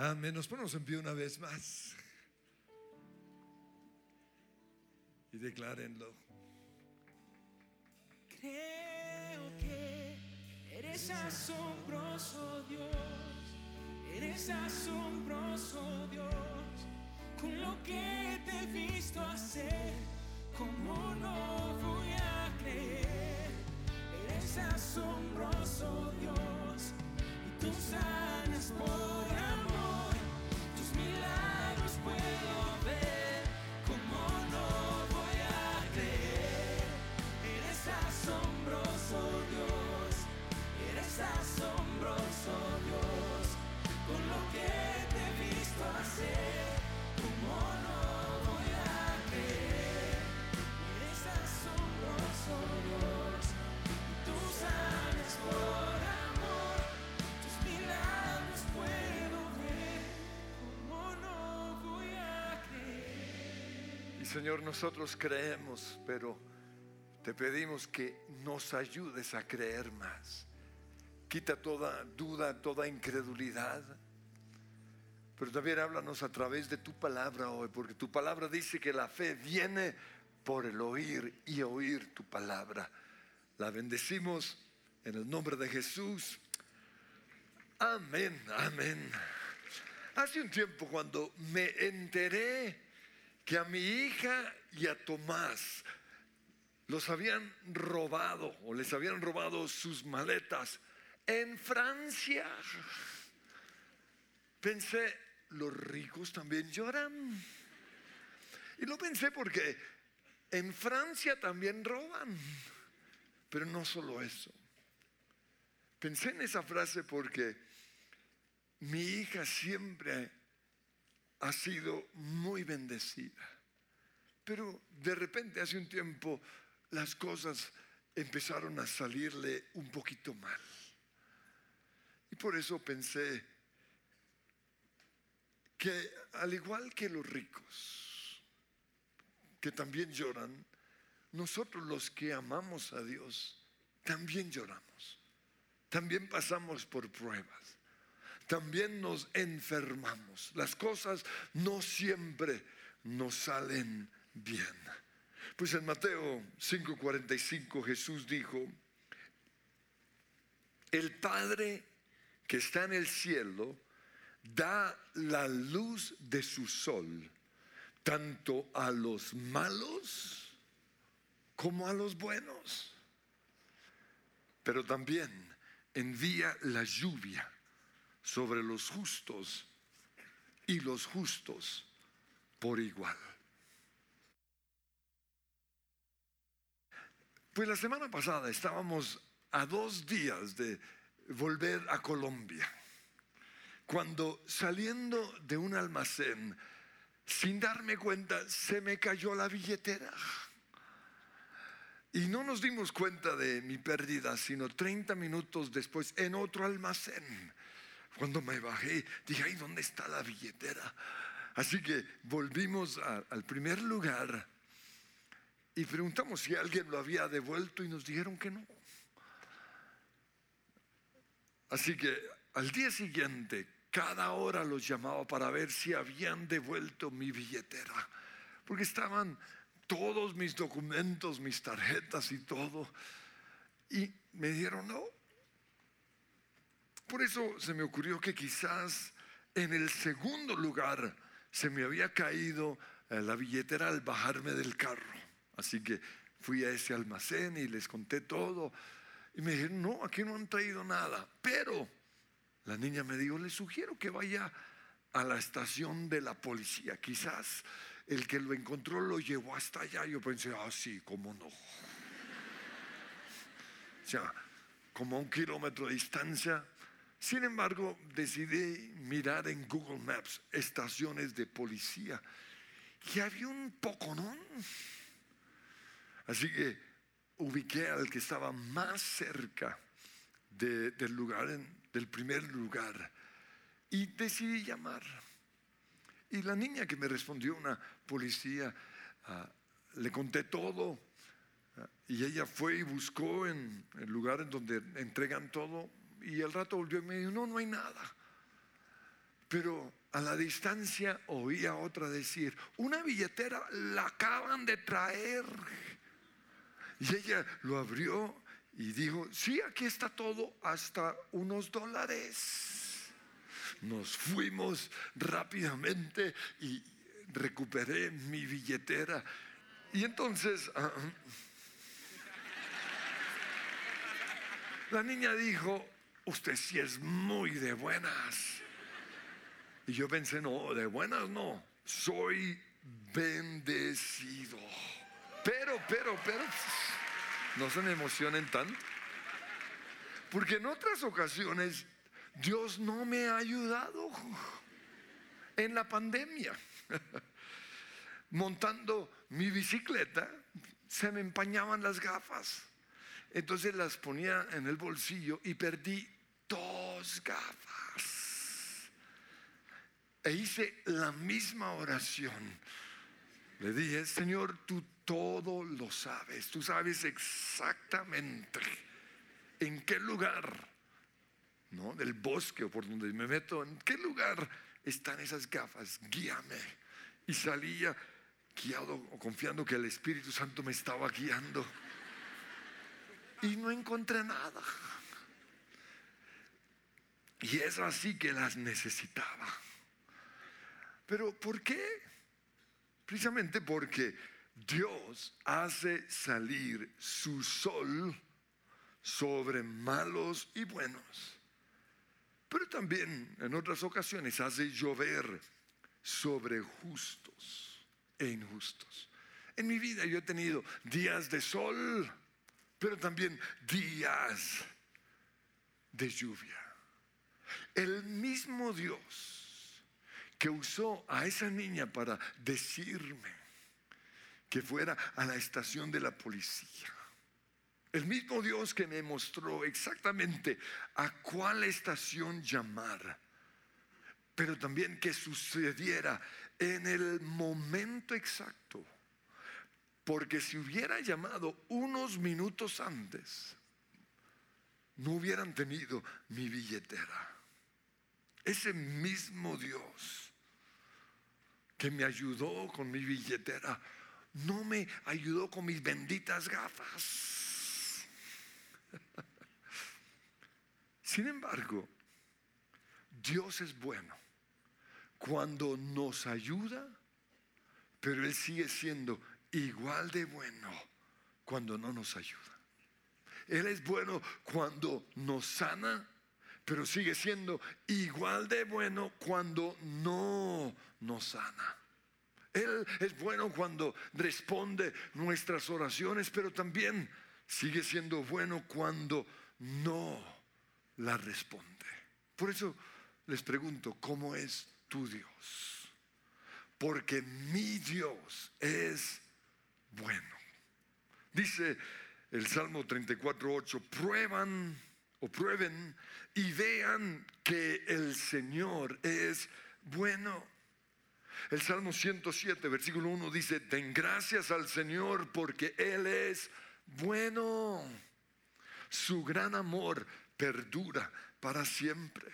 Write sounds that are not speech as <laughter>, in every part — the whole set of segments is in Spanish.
Amén. Nos ponemos en pie una vez más. Y declárenlo. Creo que eres asombroso Dios, eres asombroso Dios, con lo que te he visto hacer, como no voy a creer, eres asombroso Dios, y tú sanas por amor, Señor, nosotros creemos, pero te pedimos que nos ayudes a creer más. Quita toda duda, toda incredulidad. Pero también háblanos a través de tu palabra hoy, porque tu palabra dice que la fe viene por el oír y oír tu palabra. La bendecimos en el nombre de Jesús. Amén, amén. Hace un tiempo cuando me enteré que a mi hija y a Tomás los habían robado o les habían robado sus maletas en Francia. Pensé, los ricos también lloran. Y lo pensé porque en Francia también roban. Pero no solo eso. Pensé en esa frase porque mi hija siempre ha sido muy bendecida. Pero de repente hace un tiempo las cosas empezaron a salirle un poquito mal. Y por eso pensé que al igual que los ricos, que también lloran, nosotros los que amamos a Dios, también lloramos, también pasamos por pruebas, también nos enfermamos. Las cosas no siempre nos salen bien. Pues en Mateo 5:45 Jesús dijo, el Padre que está en el cielo da la luz de su sol tanto a los malos como a los buenos. Pero también envía la lluvia sobre los justos y los justos por igual. Pues la semana pasada estábamos a dos días de volver a Colombia, cuando saliendo de un almacén, sin darme cuenta, se me cayó la billetera. Y no nos dimos cuenta de mi pérdida, sino 30 minutos después en otro almacén. Cuando me bajé, dije, ay, ¿dónde está la billetera? Así que volvimos a- al primer lugar y preguntamos si alguien lo había devuelto y nos dijeron que no. Así que al día siguiente, cada hora los llamaba para ver si habían devuelto mi billetera, porque estaban todos mis documentos, mis tarjetas y todo. Y me dijeron no. Por eso se me ocurrió que quizás en el segundo lugar se me había caído eh, la billetera al bajarme del carro. Así que fui a ese almacén y les conté todo. Y me dijeron, no, aquí no han traído nada. Pero la niña me dijo, le sugiero que vaya a la estación de la policía. Quizás el que lo encontró lo llevó hasta allá. Yo pensé, ah, sí, cómo no. O sea, como a un kilómetro de distancia. Sin embargo, decidí mirar en Google Maps estaciones de policía. Y había un poconón. Así que ubiqué al que estaba más cerca de- del lugar, en- del primer lugar, y decidí llamar. Y la niña que me respondió, una policía, ah, le conté todo. ah, y ella fue y buscó en el lugar en donde entregan todo. Y al rato volvió y me dijo, no, no hay nada. Pero a la distancia oía otra decir, una billetera la acaban de traer. Y ella lo abrió y dijo, sí, aquí está todo, hasta unos dólares. Nos fuimos rápidamente y recuperé mi billetera. Y entonces ah, la niña dijo, usted sí es muy de buenas. Y yo pensé, no, de buenas no, soy bendecido. Pero, pero, pero, no se me emocionen tanto. Porque en otras ocasiones Dios no me ha ayudado en la pandemia. <laughs> Montando mi bicicleta, se me empañaban las gafas. Entonces las ponía en el bolsillo y perdí dos gafas. E hice la misma oración. Le dije, Señor, tú todo lo sabes. Tú sabes exactamente en qué lugar, ¿no? Del bosque o por donde me meto, en qué lugar están esas gafas. Guíame. Y salía guiado o confiando que el Espíritu Santo me estaba guiando y no encontré nada. Y es así que las necesitaba. Pero ¿por qué? Precisamente porque Dios hace salir su sol sobre malos y buenos. Pero también en otras ocasiones hace llover sobre justos e injustos. En mi vida yo he tenido días de sol pero también días de lluvia. El mismo Dios que usó a esa niña para decirme que fuera a la estación de la policía. El mismo Dios que me mostró exactamente a cuál estación llamar, pero también que sucediera en el momento exacto porque si hubiera llamado unos minutos antes, no hubieran tenido mi billetera. Ese mismo Dios que me ayudó con mi billetera, no me ayudó con mis benditas gafas. Sin embargo, Dios es bueno cuando nos ayuda, pero Él sigue siendo igual de bueno cuando no nos ayuda. Él es bueno cuando nos sana, pero sigue siendo igual de bueno cuando no nos sana. Él es bueno cuando responde nuestras oraciones, pero también sigue siendo bueno cuando no la responde. Por eso les pregunto, ¿cómo es tu Dios? Porque mi Dios es bueno. Dice el Salmo 34.8, prueban o prueben y vean que el Señor es bueno. El Salmo 107, versículo 1 dice, den gracias al Señor porque Él es bueno. Su gran amor perdura para siempre.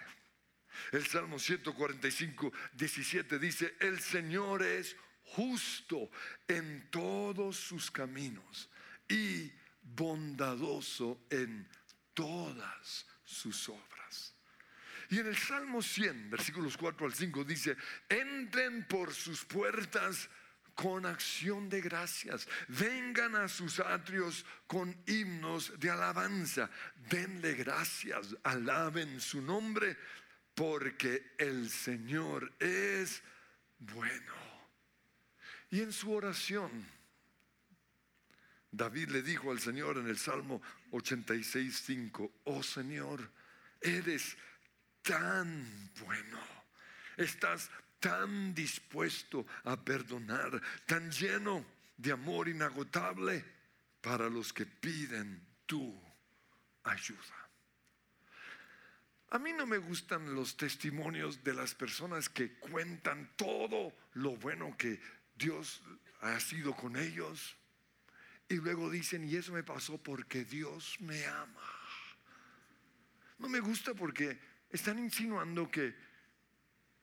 El Salmo 145, 17 dice, el Señor es justo en todos sus caminos y bondadoso en todas sus obras. Y en el Salmo 100, versículos 4 al 5 dice, entren por sus puertas con acción de gracias, vengan a sus atrios con himnos de alabanza, denle gracias, alaben su nombre, porque el Señor es bueno. Y en su oración, David le dijo al Señor en el Salmo 86.5, oh Señor, eres tan bueno, estás tan dispuesto a perdonar, tan lleno de amor inagotable para los que piden tu ayuda. A mí no me gustan los testimonios de las personas que cuentan todo lo bueno que Dios ha sido con ellos. Y luego dicen, y eso me pasó porque Dios me ama. No me gusta porque están insinuando que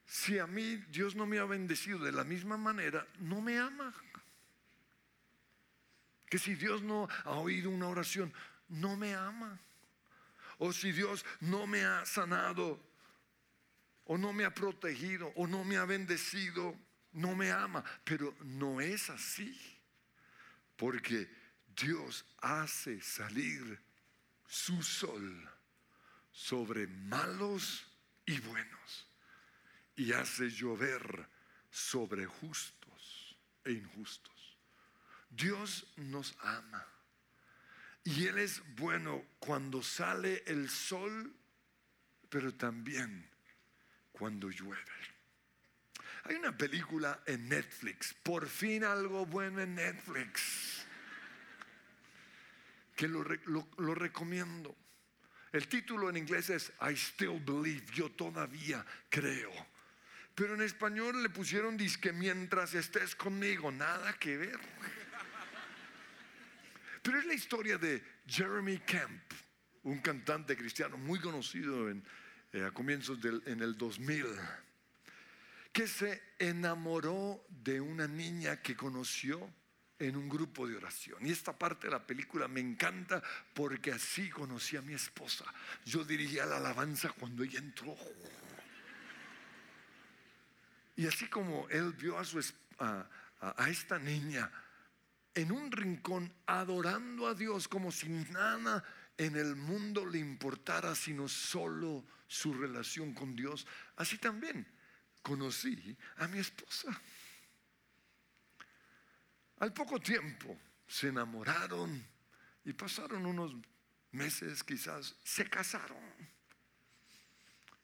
si a mí Dios no me ha bendecido de la misma manera, no me ama. Que si Dios no ha oído una oración, no me ama. O si Dios no me ha sanado, o no me ha protegido, o no me ha bendecido, no me ama. Pero no es así. Porque Dios hace salir su sol sobre malos y buenos y hace llover sobre justos e injustos. Dios nos ama y Él es bueno cuando sale el sol, pero también cuando llueve. Hay una película en Netflix, por fin algo bueno en Netflix, que lo, lo recomiendo. El título en inglés es I Still Believe, yo todavía creo. Pero en español le pusieron disque mientras estés conmigo, nada que ver. Pero es la historia de Jeremy Camp, un cantante cristiano muy conocido en, eh, a comienzos del en el 2000, que se enamoró de una niña que conoció en un grupo de oración. Y esta parte de la película me encanta porque así conocí a mi esposa. Yo dirigía la alabanza cuando ella entró. Y así como él vio a, su, a, a esta niña en un rincón adorando a Dios como si nada en el mundo le importara sino solo su relación con Dios, así también conocí a mi esposa. Al poco tiempo se enamoraron y pasaron unos meses quizás, se casaron.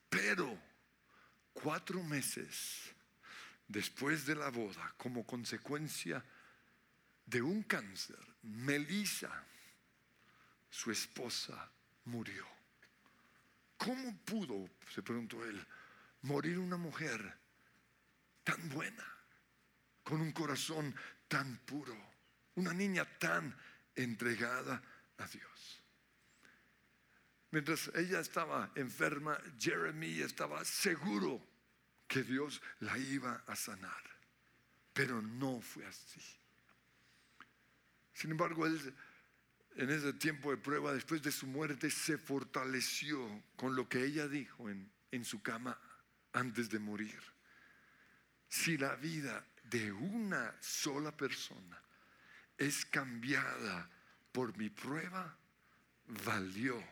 Pero cuatro meses después de la boda, como consecuencia de un cáncer, Melissa, su esposa, murió. ¿Cómo pudo, se preguntó él, morir una mujer tan buena, con un corazón tan puro, una niña tan entregada a Dios. Mientras ella estaba enferma, Jeremy estaba seguro que Dios la iba a sanar, pero no fue así. Sin embargo, él en ese tiempo de prueba, después de su muerte, se fortaleció con lo que ella dijo en, en su cama antes de morir. Si la vida de una sola persona es cambiada por mi prueba, valió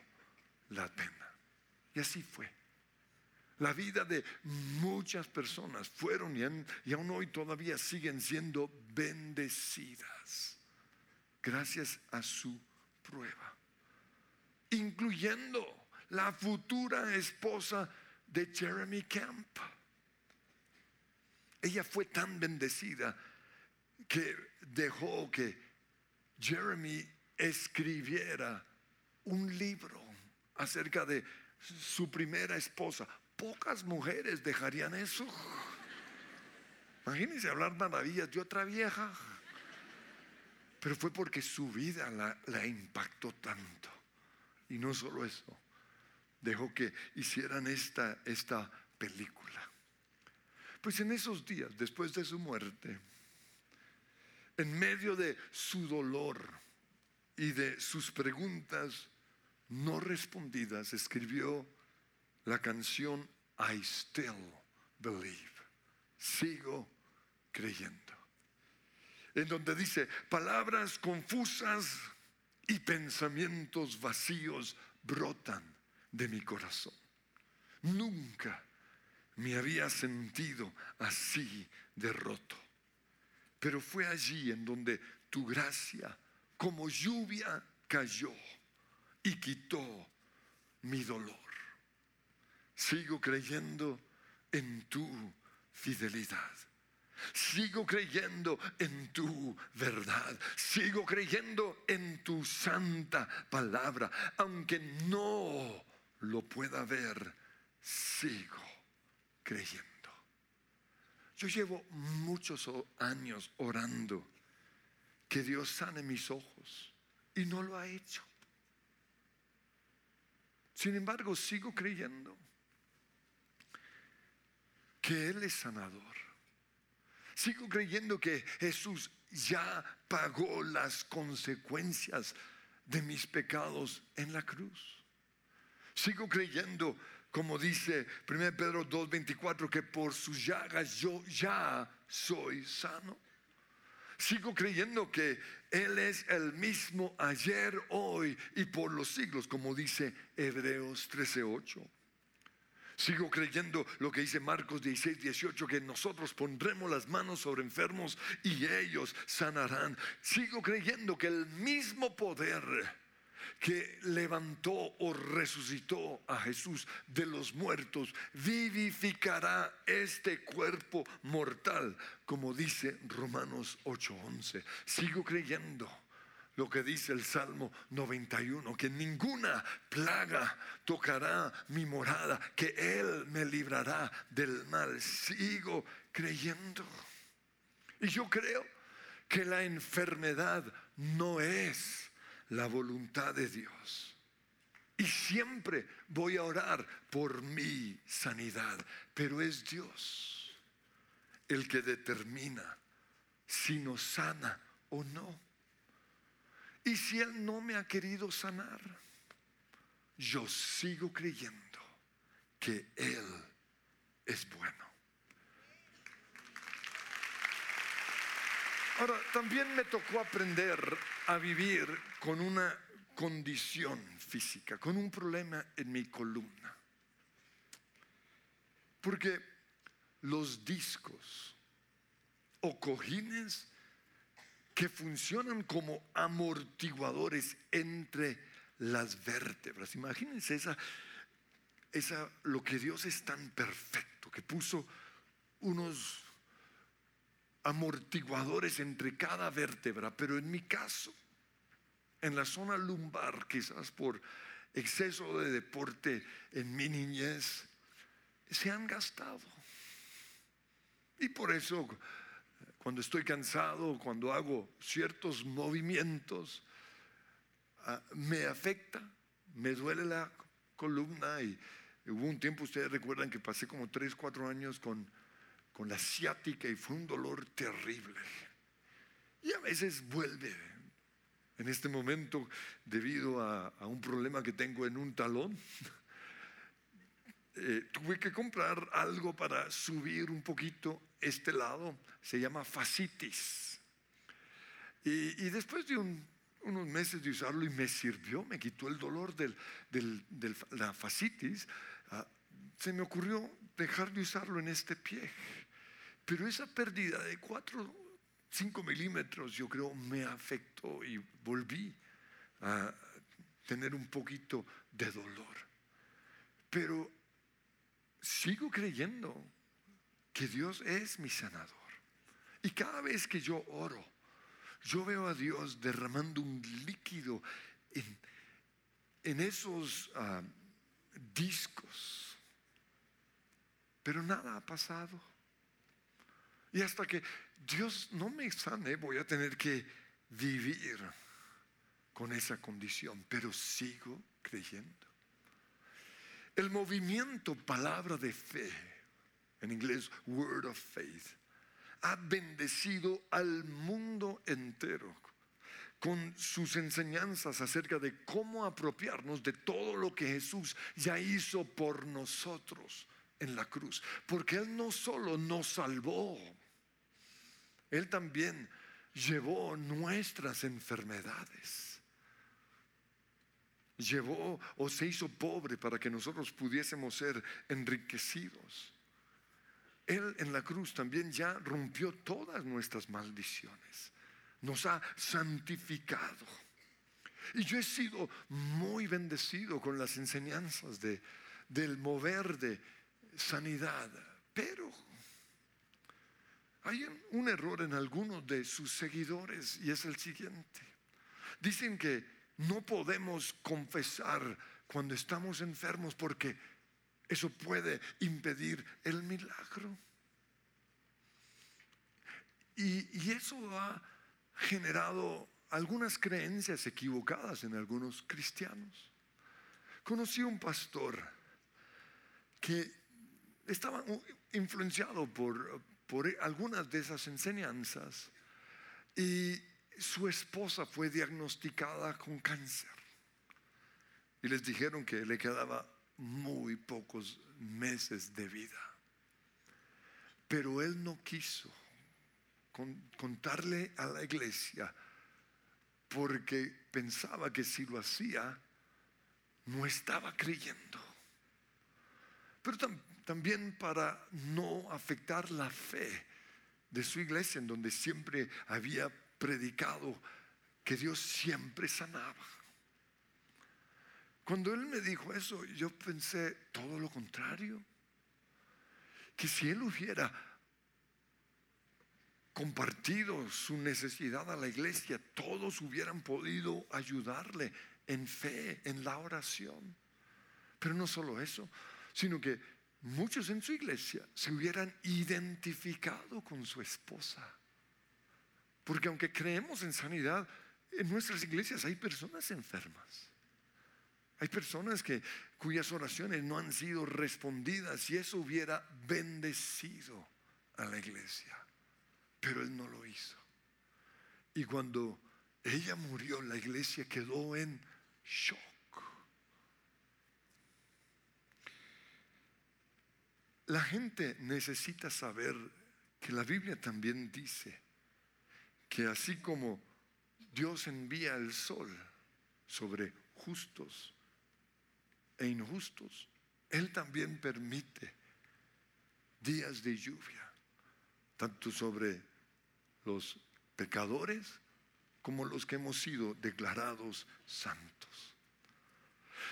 la pena. Y así fue. La vida de muchas personas fueron y, aún hoy todavía siguen siendo bendecidas gracias a su prueba, incluyendo la futura esposa de Jeremy Camp. Ella fue tan bendecida que dejó que Jeremy escribiera un libro acerca de su primera esposa. Pocas mujeres dejarían eso. Imagínense hablar maravillas de otra vieja. Pero fue porque su vida la, la impactó tanto. Y no solo eso, dejó que hicieran esta, esta película. Pues en esos días, después de su muerte, en medio de su dolor y de sus preguntas no respondidas, escribió la canción I Still Believe. Sigo creyendo. En donde dice, palabras confusas y pensamientos vacíos brotan de mi corazón. Nunca me había sentido así derroto. Pero fue allí en donde tu gracia como lluvia cayó y quitó mi dolor. Sigo creyendo en tu fidelidad. Sigo creyendo en tu verdad. Sigo creyendo en tu santa palabra. Aunque no lo pueda ver, sigo creyendo. Yo llevo muchos años orando que Dios sane mis ojos y no lo ha hecho. Sin embargo, sigo creyendo que Él es sanador. Sigo creyendo que Jesús ya pagó las consecuencias de mis pecados en la cruz. Sigo creyendo, como dice 1 Pedro 2.24, que por sus llagas yo ya soy sano. Sigo creyendo que Él es el mismo ayer, hoy y por los siglos, como dice Hebreos 13.8. Sigo creyendo lo que dice Marcos 16, 18, que nosotros pondremos las manos sobre enfermos y ellos sanarán. Sigo creyendo que el mismo poder que levantó o resucitó a Jesús de los muertos, vivificará este cuerpo mortal, como dice Romanos 8:11. Sigo creyendo lo que dice el Salmo 91, que ninguna plaga tocará mi morada, que Él me librará del mal. Sigo creyendo. Y yo creo que la enfermedad no es la voluntad de Dios. Y siempre voy a orar por mi sanidad, pero es Dios el que determina si nos sana o no. Y si Él no me ha querido sanar, yo sigo creyendo que Él es bueno. Ahora, también me tocó aprender a vivir con una condición física, con un problema en mi columna. Porque los discos o cojines que funcionan como amortiguadores entre las vértebras. Imagínense esa, esa, lo que Dios es tan perfecto, que puso unos amortiguadores entre cada vértebra, pero en mi caso, en la zona lumbar, quizás por exceso de deporte en mi niñez, se han gastado. Y por eso cuando estoy cansado, cuando hago ciertos movimientos, ah, me afecta, me duele la columna y hubo un tiempo, ustedes recuerdan que pasé como 3, 4 años con, con la ciática y fue un dolor terrible. Y a veces vuelve. En este momento, debido a, a un problema que tengo en un talón, eh, tuve que comprar algo para subir un poquito este lado, se llama fascitis. Y, después de unos meses de usarlo y me sirvió, me quitó el dolor de la fascitis, ah, se me ocurrió dejar de usarlo en este pie. Pero esa pérdida de 4, 5 milímetros yo creo me afectó y volví a tener un poquito de dolor. Pero sigo creyendo que Dios es mi sanador. Y cada vez que yo oro, yo veo a Dios derramando un líquido en, esos ah, discos. Pero nada ha pasado. Y hasta que Dios no me sane, voy a tener que vivir con esa condición. Pero sigo creyendo. El movimiento palabra de fe, en inglés word of faith, ha bendecido al mundo entero con sus enseñanzas acerca de cómo apropiarnos de todo lo que Jesús ya hizo por nosotros en la cruz. Porque Él no solo nos salvó, Él también llevó nuestras enfermedades llevó o se hizo pobre para que nosotros pudiésemos ser enriquecidos. Él en la cruz también ya rompió todas nuestras maldiciones. Nos ha santificado. Y yo he sido muy bendecido con las enseñanzas de, del mover de sanidad. Pero hay un error en algunos de sus seguidores y es el siguiente. Dicen que no podemos confesar cuando estamos enfermos porque eso puede impedir el milagro. Y, eso ha generado algunas creencias equivocadas en algunos cristianos. Conocí un pastor que estaba influenciado por, por algunas de esas enseñanzas y su esposa fue diagnosticada con cáncer. Y les dijeron que le quedaba muy pocos meses de vida. Pero él no quiso contarle a la iglesia porque pensaba que si lo hacía, no estaba creyendo. Pero también para no afectar la fe de su iglesia, en donde siempre había predicado que Dios siempre sanaba. Cuando él me dijo eso, yo pensé todo lo contrario. Que si él hubiera compartido su necesidad a la iglesia, todos hubieran podido ayudarle en fe, en la oración. Pero no solo eso, sino que muchos en su iglesia se hubieran identificado con su esposa. Porque aunque creemos en sanidad, en nuestras iglesias hay personas enfermas. Hay personas que, cuyas oraciones no han sido respondidas y eso hubiera bendecido a la iglesia pero él no lo hizo. Y cuando ella murió, la iglesia quedó en shock. La gente necesita saber que la Biblia también dice que así como Dios envía el sol sobre justos e injustos, Él también permite días de lluvia, tanto sobre los pecadores como los que hemos sido declarados santos.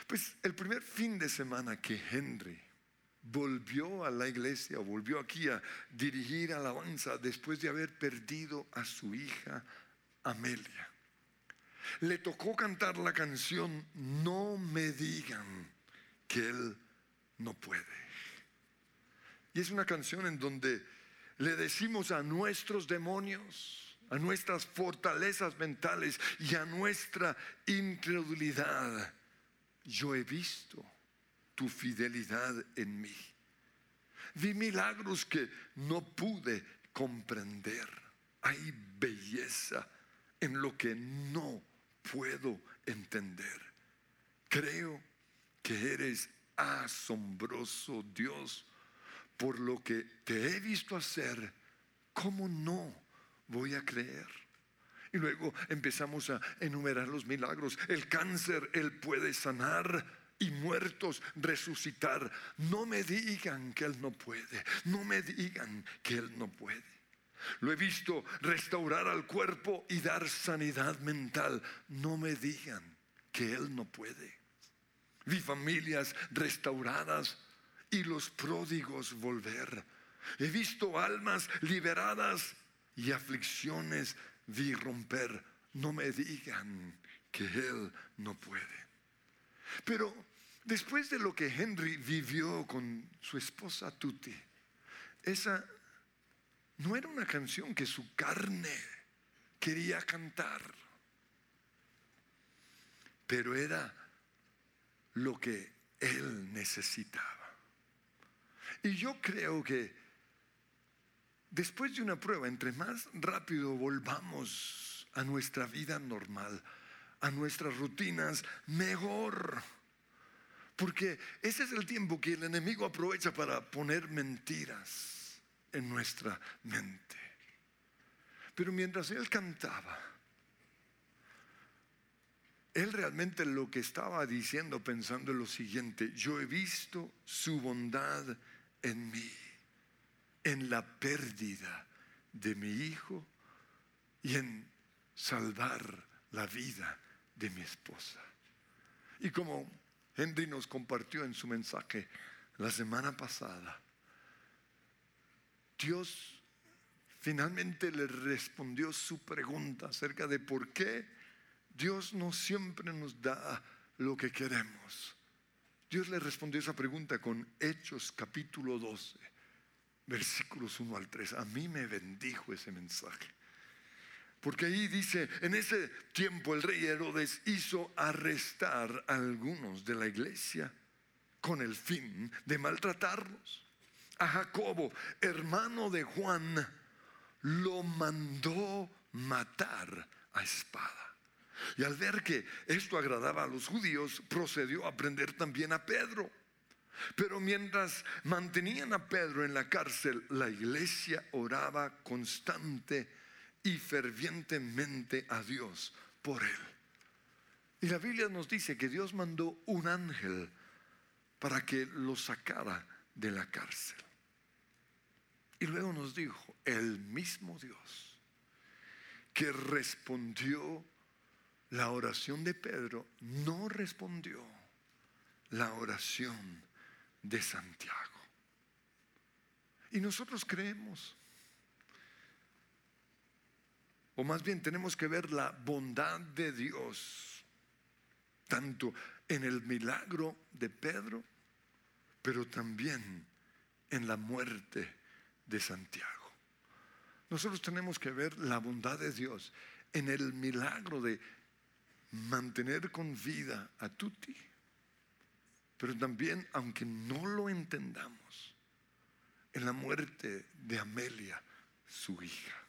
Pues el primer fin de semana que Henry volvió a la iglesia, volvió aquí a dirigir alabanza después de haber perdido a su hija Amelia. Le tocó cantar la canción No me digan que él no puede. Y es una canción en donde le decimos a nuestros demonios, a nuestras fortalezas mentales y a nuestra incredulidad, yo he visto tu fidelidad en mí. Vi milagros que no pude comprender. Hay belleza en lo que no puedo entender. Creo que eres asombroso Dios por lo que te he visto hacer, ¿cómo no voy a creer? Y luego empezamos a enumerar los milagros. El cáncer Él puede sanar y muertos resucitar. No me digan que Él no puede. No me digan que Él no puede. Lo he visto restaurar al cuerpo y dar sanidad mental. No me digan que Él no puede. Vi familias restauradas y los pródigos volver. He visto almas liberadas y aflicciones vi romper. No me digan que Él no puede. Pero después de lo que Henry vivió con su esposa Tuti, esa no era una canción que su carne quería cantar, pero era lo que él necesitaba. Y yo creo que después de una prueba, entre más rápido volvamos a nuestra vida normal, a nuestras rutinas, mejor. Porque ese es el tiempo que el enemigo aprovecha para poner mentiras en nuestra mente. Pero mientras él cantaba, él realmente lo que estaba diciendo, pensando en lo siguiente, yo he visto su bondad en mí, en la pérdida de mi hijo y en salvar la vida de mi esposa. Y como Henry nos compartió en su mensaje la semana pasada, Dios finalmente le respondió su pregunta acerca de por qué Dios no siempre nos da lo que queremos. Dios le respondió esa pregunta con Hechos capítulo 12, versículos 1 al 3. A mí me bendijo ese mensaje. Porque ahí dice, en ese tiempo el rey Herodes hizo arrestar a algunos de la iglesia con el fin de maltratarlos. a Jacobo, hermano de Juan, lo mandó matar a espada. Y al ver que esto agradaba a los judíos, procedió a prender también a Pedro. Pero mientras mantenían a Pedro en la cárcel, la iglesia oraba constante y fervientemente a Dios por él. Y la Biblia nos dice que Dios mandó un ángel para que lo sacara de la cárcel. Y luego nos dijo, el mismo Dios que respondió la oración de Pedro, no respondió la oración de Santiago. Y nosotros creemos, o más bien tenemos que ver la bondad de Dios, tanto en el milagro de Pedro, pero también en la muerte de Santiago. Nosotros tenemos que ver la bondad de Dios en el milagro de mantener con vida a Tuti, pero también, aunque no lo entendamos, en la muerte de Amelia, su hija.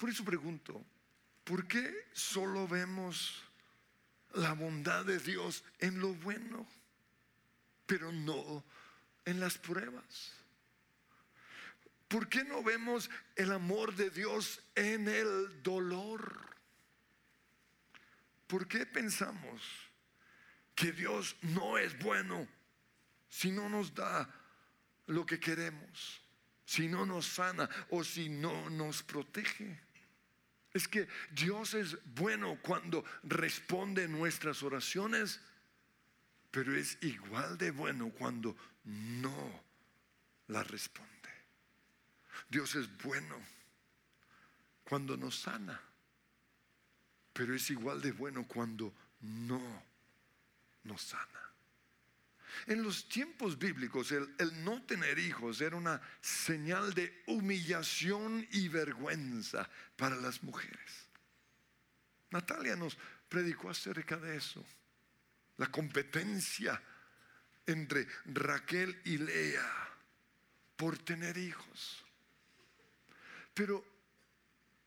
Por eso pregunto, ¿por qué solo vemos la bondad de Dios en lo bueno, pero no en las pruebas? ¿Por qué no vemos el amor de Dios en el dolor? ¿Por qué pensamos que Dios no es bueno si no nos da lo que queremos, si no nos sana o si no nos protege? Es que Dios es bueno cuando responde nuestras oraciones, pero es igual de bueno cuando no la responde. Dios es bueno cuando nos sana, pero es igual de bueno cuando no nos sana. En los tiempos bíblicos el, no tener hijos era una señal de humillación y vergüenza para las mujeres. Natalia nos predicó acerca de eso, la competencia entre Raquel y Lea por tener hijos. Pero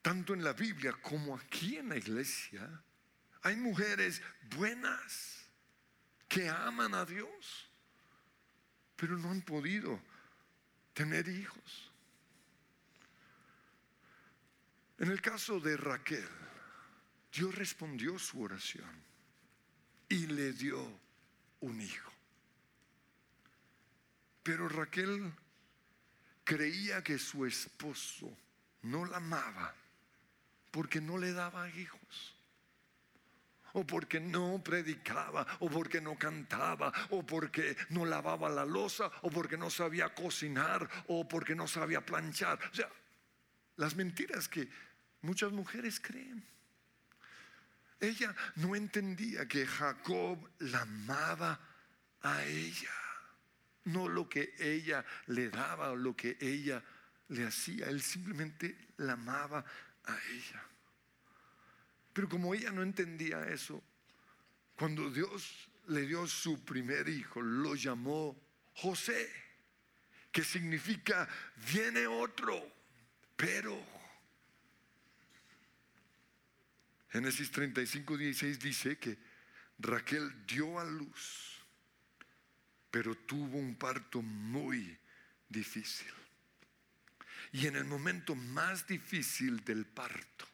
tanto en la Biblia como aquí en la iglesia hay mujeres buenas que aman a Dios, pero no han podido tener hijos. En el caso de Raquel, Dios respondió su oración y le dio un hijo. Pero Raquel creía que su esposo no la amaba porque no le daba hijos. O porque no predicaba, o porque no cantaba, o porque no lavaba la losa, o porque no sabía cocinar, o porque no sabía planchar. O sea, las mentiras que muchas mujeres creen. Ella no entendía que Jacob la amaba a ella, no lo que ella le daba o lo que ella le hacía, él simplemente la amaba a ella. Pero como ella no entendía eso, cuando Dios le dio su primer hijo, lo llamó José, que significa viene otro, pero Génesis 35, 16 dice que Raquel dio a luz, pero tuvo un parto muy difícil. Y en el momento más difícil del parto,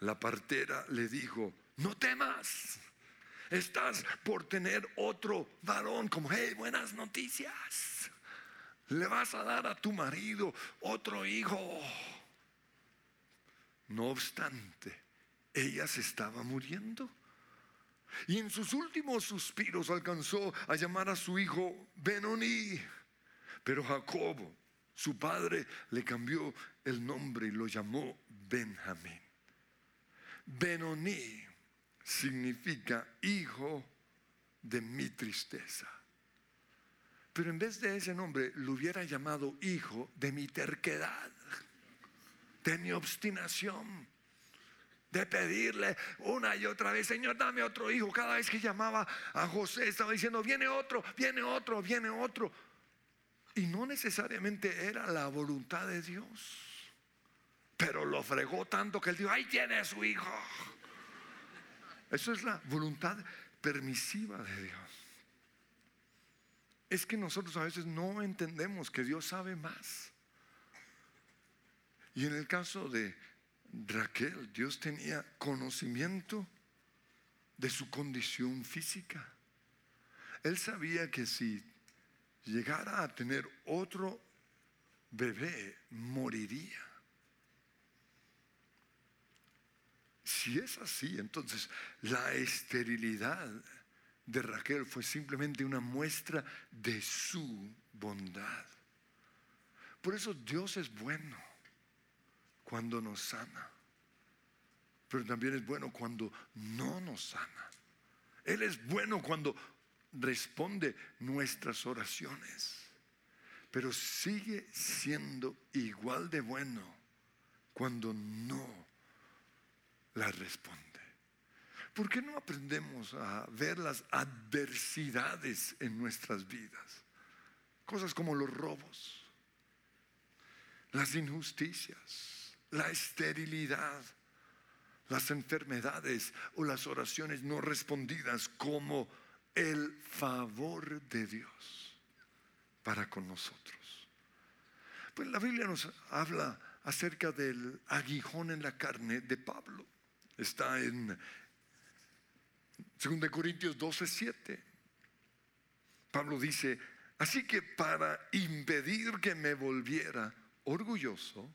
la partera le dijo, no temas, estás por tener otro varón, como, hey, buenas noticias, le vas a dar a tu marido otro hijo. No obstante, ella se estaba muriendo. Y en sus últimos suspiros alcanzó a llamar a su hijo Benoni. Pero Jacobo su padre le cambió el nombre y lo llamó Benjamín. Benoní significa hijo de mi tristeza. Pero en vez de ese nombre lo hubiera llamado hijo de mi terquedad, de mi obstinación, de pedirle una y otra vez, Señor, dame otro hijo. Cada vez que llamaba a José estaba diciendo, viene otro, viene otro, viene otro. Y no necesariamente era la voluntad de Dios. Pero lo fregó tanto que él dijo, ahí tiene su hijo. Eso es la voluntad permisiva de Dios. Es que nosotros a veces no entendemos que Dios sabe más. Y en el caso de Raquel, Dios tenía conocimiento de su condición física. Él sabía que si llegara a tener otro bebé, moriría. Si es así, entonces la esterilidad de Raquel fue simplemente una muestra de su bondad. Por eso Dios es bueno cuando nos sana, pero también es bueno cuando no nos sana. Él es bueno cuando responde nuestras oraciones, pero sigue siendo igual de bueno cuando no la responde. ¿Por qué no aprendemos a ver las adversidades en nuestras vidas? Cosas como los robos, las injusticias, la esterilidad, las enfermedades o las oraciones no respondidas como el favor de Dios para con nosotros. Pues la Biblia nos habla acerca del aguijón en la carne de Pablo. Está en 2 Corintios 12, 7. Pablo dice, así que para impedir que me volviera orgulloso,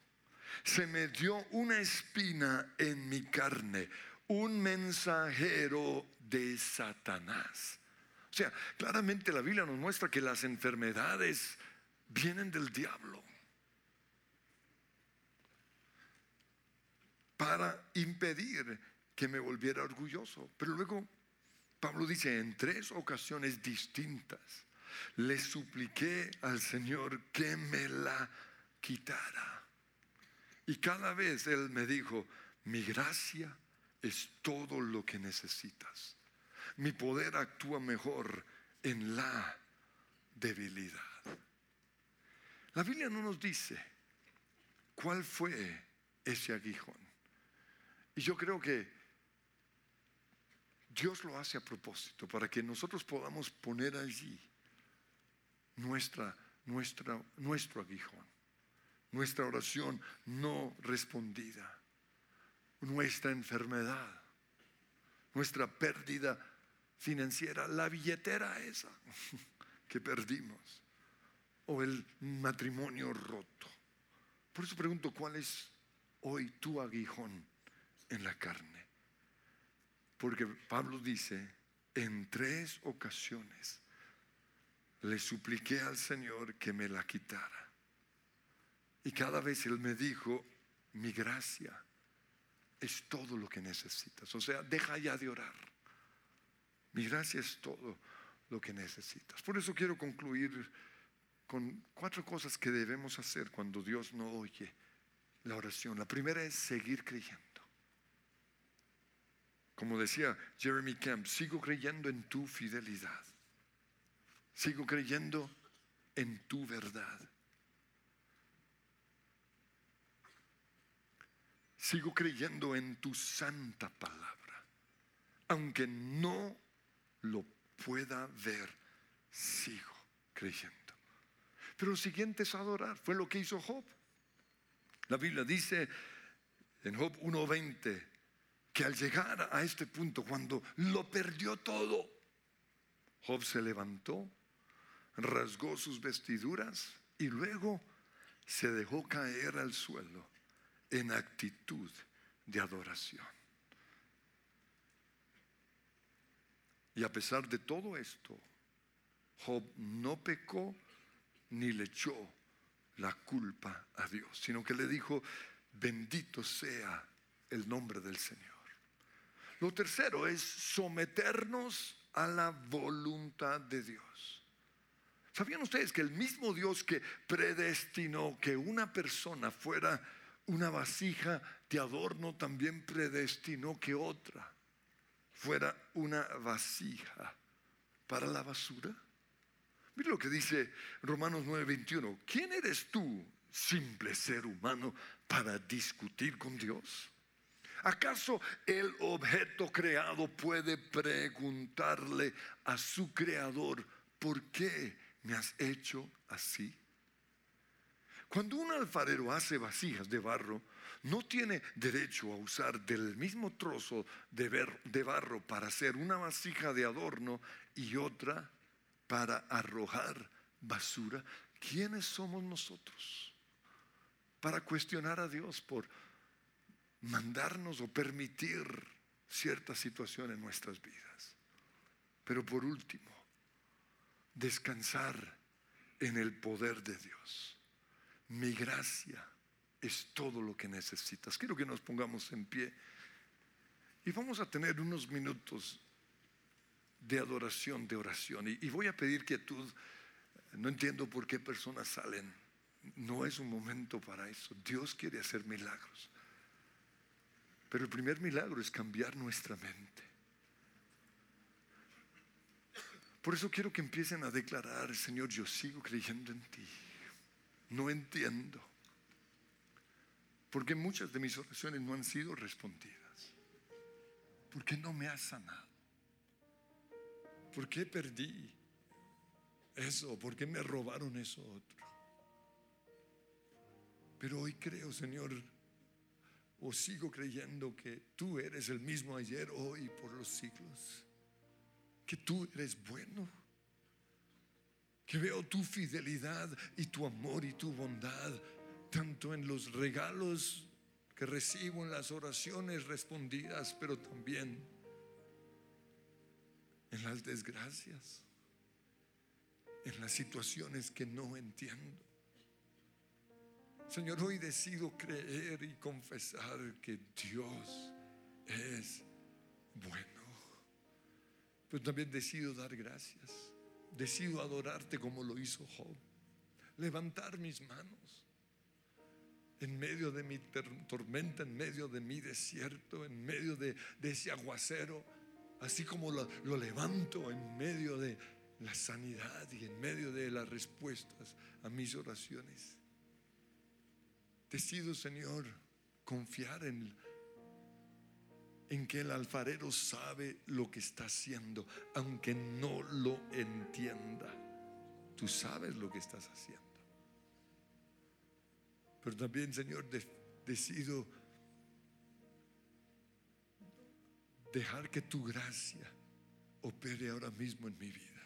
se me dio una espina en mi carne, un mensajero de Satanás. O sea, claramente la Biblia nos muestra que las enfermedades vienen del diablo. Para impedir que me volviera orgulloso. Pero luego Pablo dice, en tres ocasiones distintas, le supliqué al Señor que me la quitara. Y cada vez Él me dijo, mi gracia es todo lo que necesitas. Mi poder actúa mejor en la debilidad. La Biblia no nos dice cuál fue ese aguijón. Y yo creo que Dios lo hace a propósito para que nosotros podamos poner allí nuestra, nuestra, nuestro aguijón, nuestra oración no respondida, nuestra enfermedad, nuestra pérdida financiera, la billetera esa <laughs> que perdimos, o el matrimonio roto. Por eso pregunto, ¿cuál es hoy tu aguijón? En la carne. Porque Pablo dice, en tres ocasiones le supliqué al Señor que me la quitara. Y cada vez Él me dijo, mi gracia es todo lo que necesitas. O sea, deja ya de orar. Mi gracia es todo lo que necesitas. Por eso quiero concluir con cuatro cosas que debemos hacer cuando Dios no oye la oración. La primera es seguir creyendo. Como decía Jeremy Camp, sigo creyendo en tu fidelidad. Sigo creyendo en tu verdad. Sigo creyendo en tu santa palabra. Aunque no lo pueda ver, sigo creyendo. Pero lo siguiente es adorar. Fue lo que hizo Job. La Biblia dice en Job 1.20, que al llegar a este punto, cuando lo perdió todo, Job se levantó, rasgó sus vestiduras y luego se dejó caer al suelo en actitud de adoración. Y a pesar de todo esto, Job no pecó ni le echó la culpa a Dios, sino que le dijo, bendito sea el nombre del Señor. Lo tercero es someternos a la voluntad de Dios. ¿Sabían ustedes que el mismo Dios que predestinó que una persona fuera una vasija de adorno también predestinó que otra fuera una vasija para la basura? Mira lo que dice Romanos 9:21. ¿Quién eres tú, simple ser humano, para discutir con Dios? ¿Acaso el objeto creado puede preguntarle a su creador, ¿por qué me has hecho así? Cuando un alfarero hace vasijas de barro, no tiene derecho a usar del mismo trozo de, barro para hacer una vasija de adorno y otra para arrojar basura. ¿Quiénes somos nosotros para cuestionar a Dios por mandarnos o permitir cierta situación en nuestras vidas? Pero por último, descansar en el poder de Dios. Mi gracia es todo lo que necesitas. Quiero que nos pongamos en pie y vamos a tener unos minutos de adoración, de oración. Y, voy a pedir quietud. No entiendo por qué personas salen. No es un momento para eso. Dios quiere hacer milagros. Pero el primer milagro es cambiar nuestra mente. Por eso quiero que empiecen a declarar, Señor, yo sigo creyendo en ti. No entiendo. Porque muchas de mis oraciones no han sido respondidas. Porque no me has sanado. ¿Por qué perdí eso? ¿Por qué me robaron eso otro? Pero hoy creo, Señor, o sigo creyendo que tú eres el mismo ayer, hoy y por los siglos. Que tú eres bueno. Que veo tu fidelidad y tu amor y tu bondad, tanto en los regalos que recibo en las oraciones respondidas, pero también en las desgracias, en las situaciones que no entiendo. Señor, hoy decido creer y confesar que Dios es bueno. Pero también decido dar gracias. Decido adorarte como lo hizo Job. Levantar mis manos en medio de mi tormenta, en medio de mi desierto, en medio de, ese aguacero así como lo, levanto en medio de la sanidad y en medio de las respuestas a mis oraciones. Decido, Señor, confiar en, que el alfarero sabe lo que está haciendo, aunque no lo entienda. Tú sabes lo que estás haciendo. Pero también, Señor, decido dejar que tu gracia opere ahora mismo en mi vida.